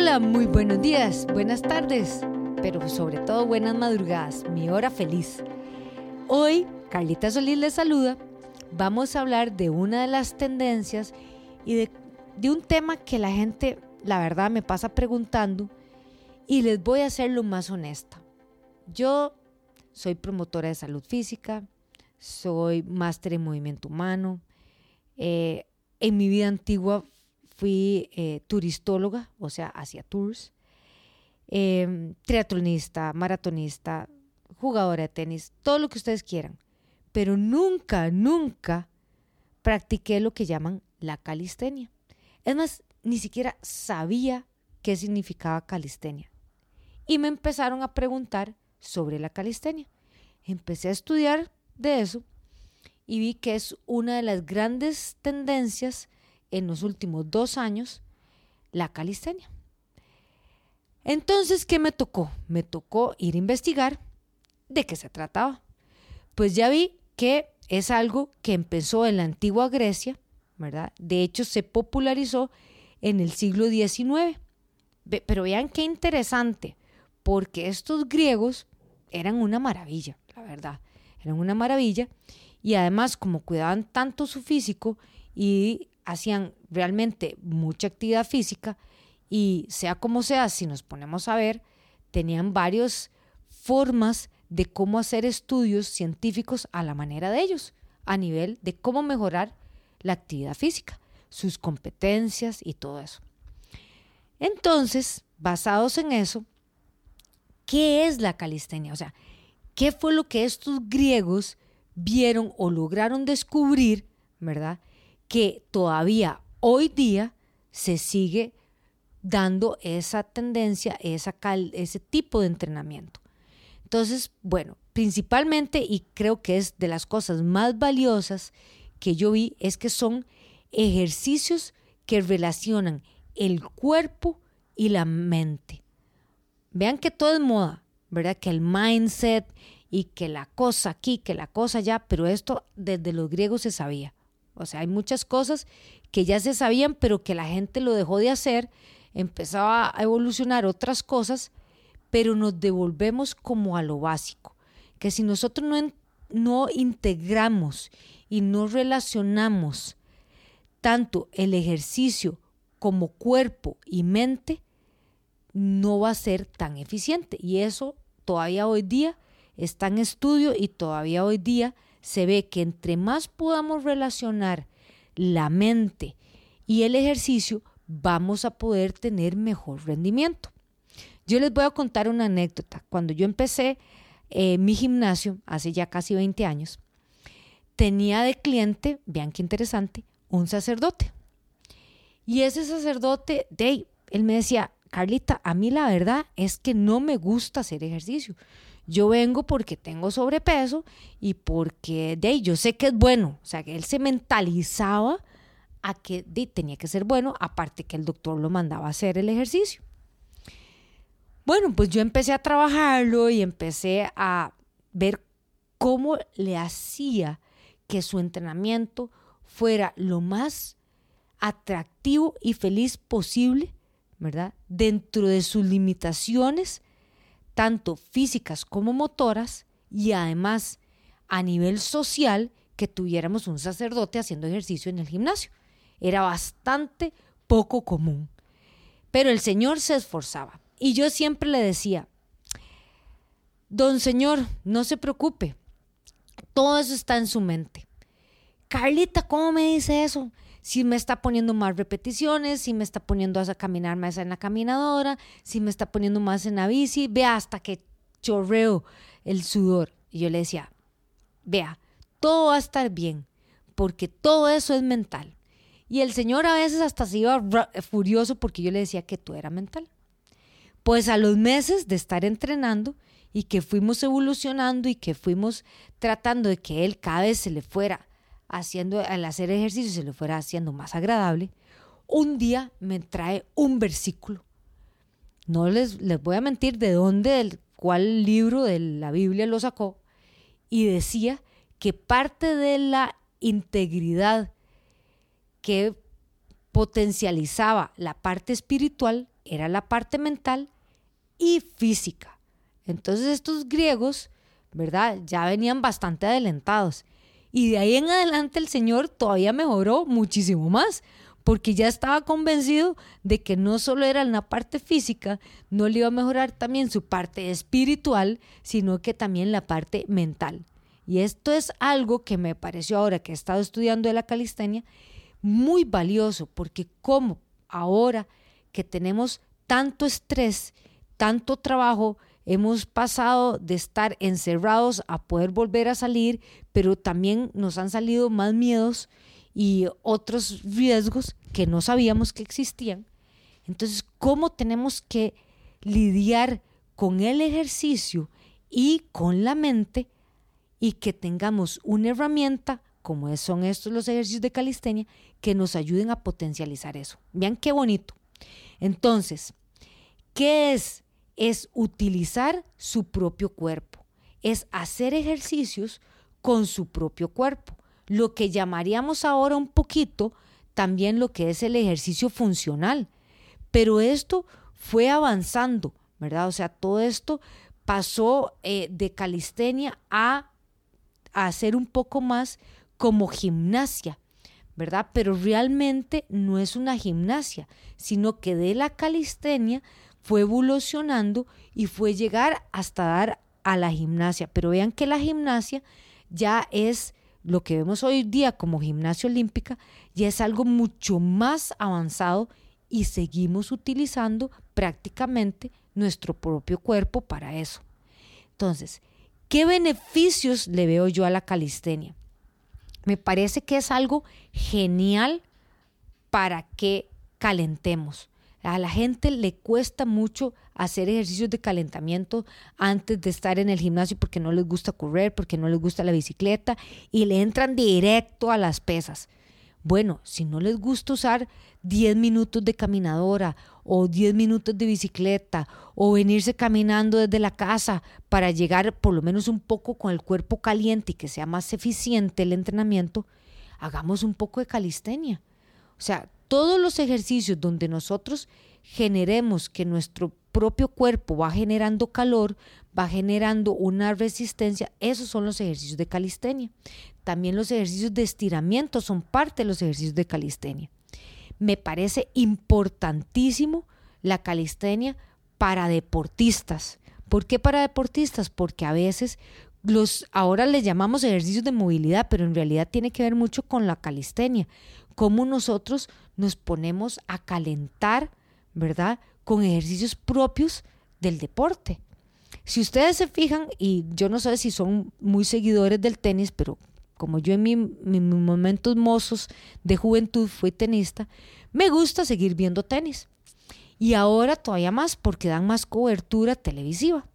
Hola, muy buenos días, buenas tardes, pero sobre todo buenas madrugadas, mi hora feliz. Hoy, Carlita Solís les saluda. Vamos a hablar de una de las tendencias y de, un tema que la gente, la verdad, me pasa preguntando y les voy a hacer lo más honesta. Yo soy promotora de salud física, soy máster en movimiento humano. Eh, en mi vida antigua fui eh, turistóloga, o sea, hacía tours, eh, triatlonista, maratonista, jugadora de tenis, todo lo que ustedes quieran. Pero nunca, nunca practiqué lo que llaman la calistenia. Es más, ni siquiera sabía qué significaba calistenia. Y me empezaron a preguntar sobre la calistenia. Empecé a estudiar de eso y vi que es una de las grandes tendencias en los últimos dos años, la calistenia. Entonces, ¿qué me tocó? Me tocó ir a investigar de qué se trataba. Pues ya vi que es algo que empezó en la antigua Grecia, ¿verdad? De hecho, se popularizó en el siglo XIX. Pero vean qué interesante, porque estos griegos eran una maravilla, la verdad, eran una maravilla. Y además, como cuidaban tanto su físico y hacían realmente mucha actividad física, y sea como sea, si nos ponemos a ver, tenían varias formas de cómo hacer estudios científicos a la manera de ellos, a nivel de cómo mejorar la actividad física, sus competencias y todo eso. Entonces, basados en eso, ¿qué es la calistenia? O sea, ¿qué fue lo que estos griegos vieron o lograron descubrir, ¿verdad? Que todavía hoy día se sigue dando esa tendencia, ese tipo de entrenamiento. Entonces, bueno, principalmente, y creo que es de las cosas más valiosas que yo vi, es que son ejercicios que relacionan el cuerpo y la mente. Vean que todo es moda, ¿verdad? Que el mindset y que la cosa aquí, que la cosa allá, pero esto desde los griegos se sabía. O sea, hay muchas cosas que ya se sabían, pero que la gente lo dejó de hacer, empezaba a evolucionar otras cosas, pero nos devolvemos como a lo básico. Que si nosotros no, no integramos y no relacionamos tanto el ejercicio como cuerpo y mente, no va a ser tan eficiente. Y eso todavía hoy día está en estudio y todavía hoy día se ve que entre más podamos relacionar la mente y el ejercicio, vamos a poder tener mejor rendimiento. Yo les voy a contar una anécdota. Cuando yo empecé eh, mi gimnasio, hace ya casi 20 años, tenía de cliente, vean qué interesante, un sacerdote. Y ese sacerdote, de él me decía, Carlita, a mí la verdad es que no me gusta hacer ejercicio. Yo vengo porque tengo sobrepeso y porque de ahí yo sé que es bueno. O sea, que él se mentalizaba a que tenía que ser bueno, aparte que el doctor lo mandaba a hacer el ejercicio. Bueno, pues yo empecé a trabajarlo y empecé a ver cómo le hacía que su entrenamiento fuera lo más atractivo y feliz posible, ¿verdad? Dentro de sus limitaciones tanto físicas como motoras, y además a nivel social que tuviéramos un sacerdote haciendo ejercicio en el gimnasio. Era bastante poco común. Pero el Señor se esforzaba. Y yo siempre le decía, don Señor, no se preocupe, todo eso está en su mente. Carlita, ¿cómo me dice eso? Si me está poniendo más repeticiones, si me está poniendo a caminar más en la caminadora, si me está poniendo más en la bici, vea hasta que chorreo el sudor. Y yo le decía, vea, todo va a estar bien, porque todo eso es mental. Y el Señor a veces hasta se iba furioso porque yo le decía que todo era mental. Pues a los meses de estar entrenando y que fuimos evolucionando y que fuimos tratando de que Él cada vez se le fuera haciendo, al hacer ejercicio se le fuera haciendo más agradable, un día me trae un versículo. No les, les voy a mentir de dónde, del cuál libro de la Biblia lo sacó, y decía que parte de la integridad que potencializaba la parte espiritual era la parte mental y física. Entonces estos griegos, ¿verdad? Ya venían bastante adelantados. Y de ahí en adelante el Señor todavía mejoró muchísimo más, porque ya estaba convencido de que no solo era en la parte física, no le iba a mejorar también su parte espiritual, sino que también la parte mental. Y esto es algo que me pareció ahora que he estado estudiando de la calistenia muy valioso, porque como ahora que tenemos tanto estrés, tanto trabajo, hemos pasado de estar encerrados a poder volver a salir, pero también nos han salido más miedos y otros riesgos que no sabíamos que existían. Entonces, ¿cómo tenemos que lidiar con el ejercicio y con la mente y que tengamos una herramienta, como son estos los ejercicios de calistenia, que nos ayuden a potencializar eso? Vean qué bonito. Entonces, ¿qué es? Es utilizar su propio cuerpo, es hacer ejercicios con su propio cuerpo lo que llamaríamos ahora un poquito también lo que es el ejercicio funcional. Pero esto fue avanzando, ¿verdad? O sea, todo esto pasó eh, de calistenia a, a hacer un poco más como gimnasia, ¿verdad? Pero realmente no es una gimnasia, sino que de la calistenia fue evolucionando y fue llegar hasta dar a la gimnasia. Pero vean que la gimnasia ya es lo que vemos hoy día como gimnasia olímpica ya es algo mucho más avanzado y seguimos utilizando prácticamente nuestro propio cuerpo para eso. Entonces, ¿qué beneficios le veo yo a la calistenia? Me parece que es algo genial para que calentemos. A la gente le cuesta mucho hacer ejercicios de calentamiento antes de estar en el gimnasio porque no les gusta correr, porque no les gusta la bicicleta y le entran directo a las pesas. Bueno, si no les gusta usar 10 minutos de caminadora o 10 minutos de bicicleta o venirse caminando desde la casa para llegar por lo menos un poco con el cuerpo caliente y que sea más eficiente el entrenamiento, hagamos un poco de calistenia. O sea, todos los ejercicios donde nosotros generemos que nuestro propio cuerpo va generando calor, va generando una resistencia, esos son los ejercicios de calistenia. También los ejercicios de estiramiento son parte de los ejercicios de calistenia. Me parece importantísimo la calistenia para deportistas. ¿Por qué para deportistas? Porque a veces los ahora les llamamos ejercicios de movilidad, pero en realidad tiene que ver mucho con la calistenia cómo nosotros nos ponemos a calentar, ¿verdad? Con ejercicios propios del deporte. Si ustedes se fijan, y yo no sé si son muy seguidores del tenis, pero como yo en mis momentos mozos de juventud fui tenista, me gusta seguir viendo tenis. Y ahora todavía más porque dan más cobertura televisiva.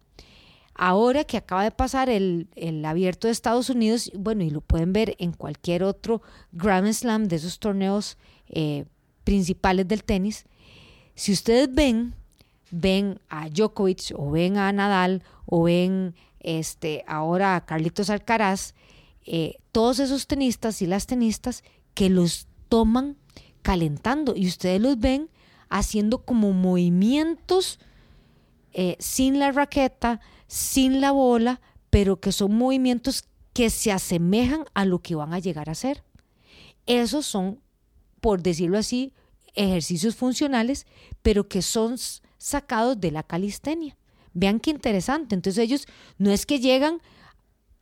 Ahora que acaba de pasar el, abierto de Estados Unidos, bueno, y lo pueden ver en cualquier otro Grand Slam de esos torneos eh, principales del tenis, si ustedes ven, ven a Djokovic o ven a Nadal o ven este, ahora a Carlitos Alcaraz, eh, todos esos tenistas y las tenistas que los toman calentando y ustedes los ven haciendo como movimientos eh, sin la raqueta, sin la bola, pero que son movimientos que se asemejan a lo que van a llegar a hacer. Esos son, por decirlo así, ejercicios funcionales, pero que son sacados de la calistenia. Vean qué interesante. Entonces ellos no es que llegan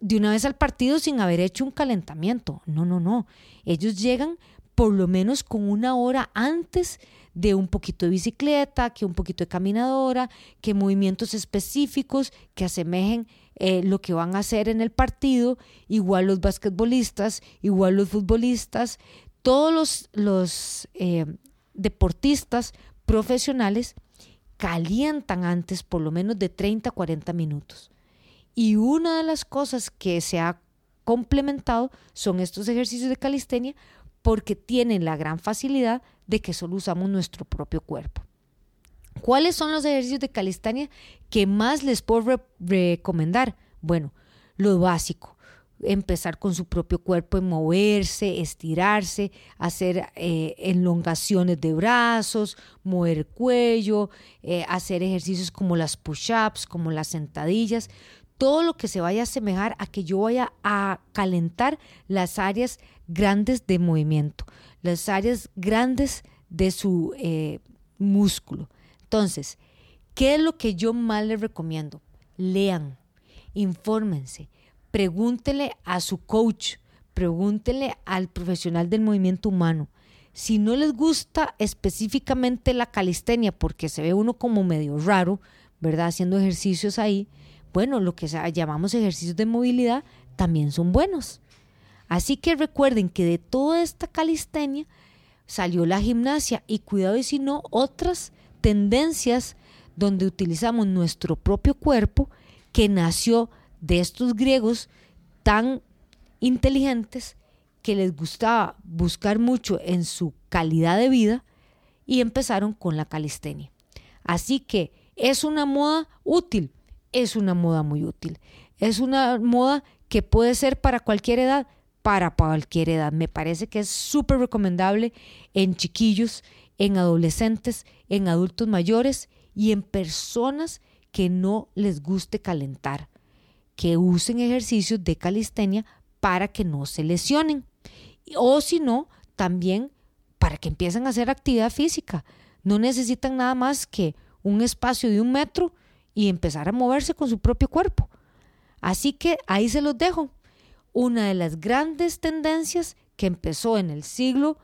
de una vez al partido sin haber hecho un calentamiento. No, no, no. Ellos llegan por lo menos con una hora antes de un poquito de bicicleta, que un poquito de caminadora, que movimientos específicos que asemejen eh, lo que van a hacer en el partido, igual los basquetbolistas, igual los futbolistas, todos los, los eh, deportistas profesionales calientan antes por lo menos de 30 a 40 minutos. Y una de las cosas que se ha complementado son estos ejercicios de calistenia porque tienen la gran facilidad de que solo usamos nuestro propio cuerpo. ¿Cuáles son los ejercicios de calistenia que más les puedo recomendar? Bueno, lo básico. empezar con su propio cuerpo moverse, estirarse, hacer eh, elongaciones de brazos, mover cuello, eh, hacer ejercicios como las push-ups, como las sentadillas, todo lo que se vaya a asemejar a que yo vaya a calentar las áreas grandes de movimiento, las áreas grandes de su eh, músculo. Entonces, ¿qué es lo que yo más les recomiendo? Lean, infórmense, pregúntele a su coach, pregúntele al profesional del movimiento humano. Si no les gusta específicamente la calistenia, porque se ve uno como medio raro, ¿verdad? Haciendo ejercicios ahí, bueno, lo que llamamos ejercicios de movilidad también son buenos. Así que recuerden que de toda esta calistenia salió la gimnasia y cuidado y si no, otras tendencias donde utilizamos nuestro propio cuerpo que nació de estos griegos tan inteligentes que les gustaba buscar mucho en su calidad de vida y empezaron con la calistenia. Así que es una moda útil, es una moda muy útil. Es una moda que puede ser para cualquier edad, para cualquier edad. Me parece que es súper recomendable en chiquillos, en adolescentes, en adultos mayores y en personas que no les guste calentar que usen ejercicios de calistenia para que no se lesionen. O si no, también para que empiecen a hacer actividad física. No necesitan nada más que un espacio de un metro y empezar a moverse con su propio cuerpo. Así que ahí se los dejo. Una de las grandes tendencias que empezó en el siglo,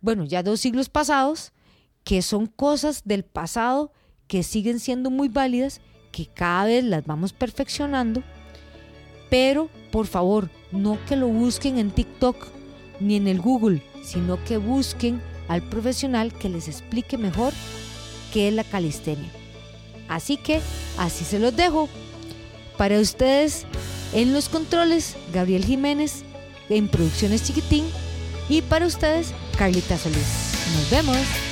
bueno, ya dos siglos pasados, que son cosas del pasado que siguen siendo muy válidas que cada vez las vamos perfeccionando, pero por favor, no que lo busquen en TikTok ni en el Google, sino que busquen al profesional que les explique mejor qué es la calistenia. Así que así se los dejo. Para ustedes, en los controles, Gabriel Jiménez, en Producciones Chiquitín, y para ustedes, Carlita Solís. Nos vemos.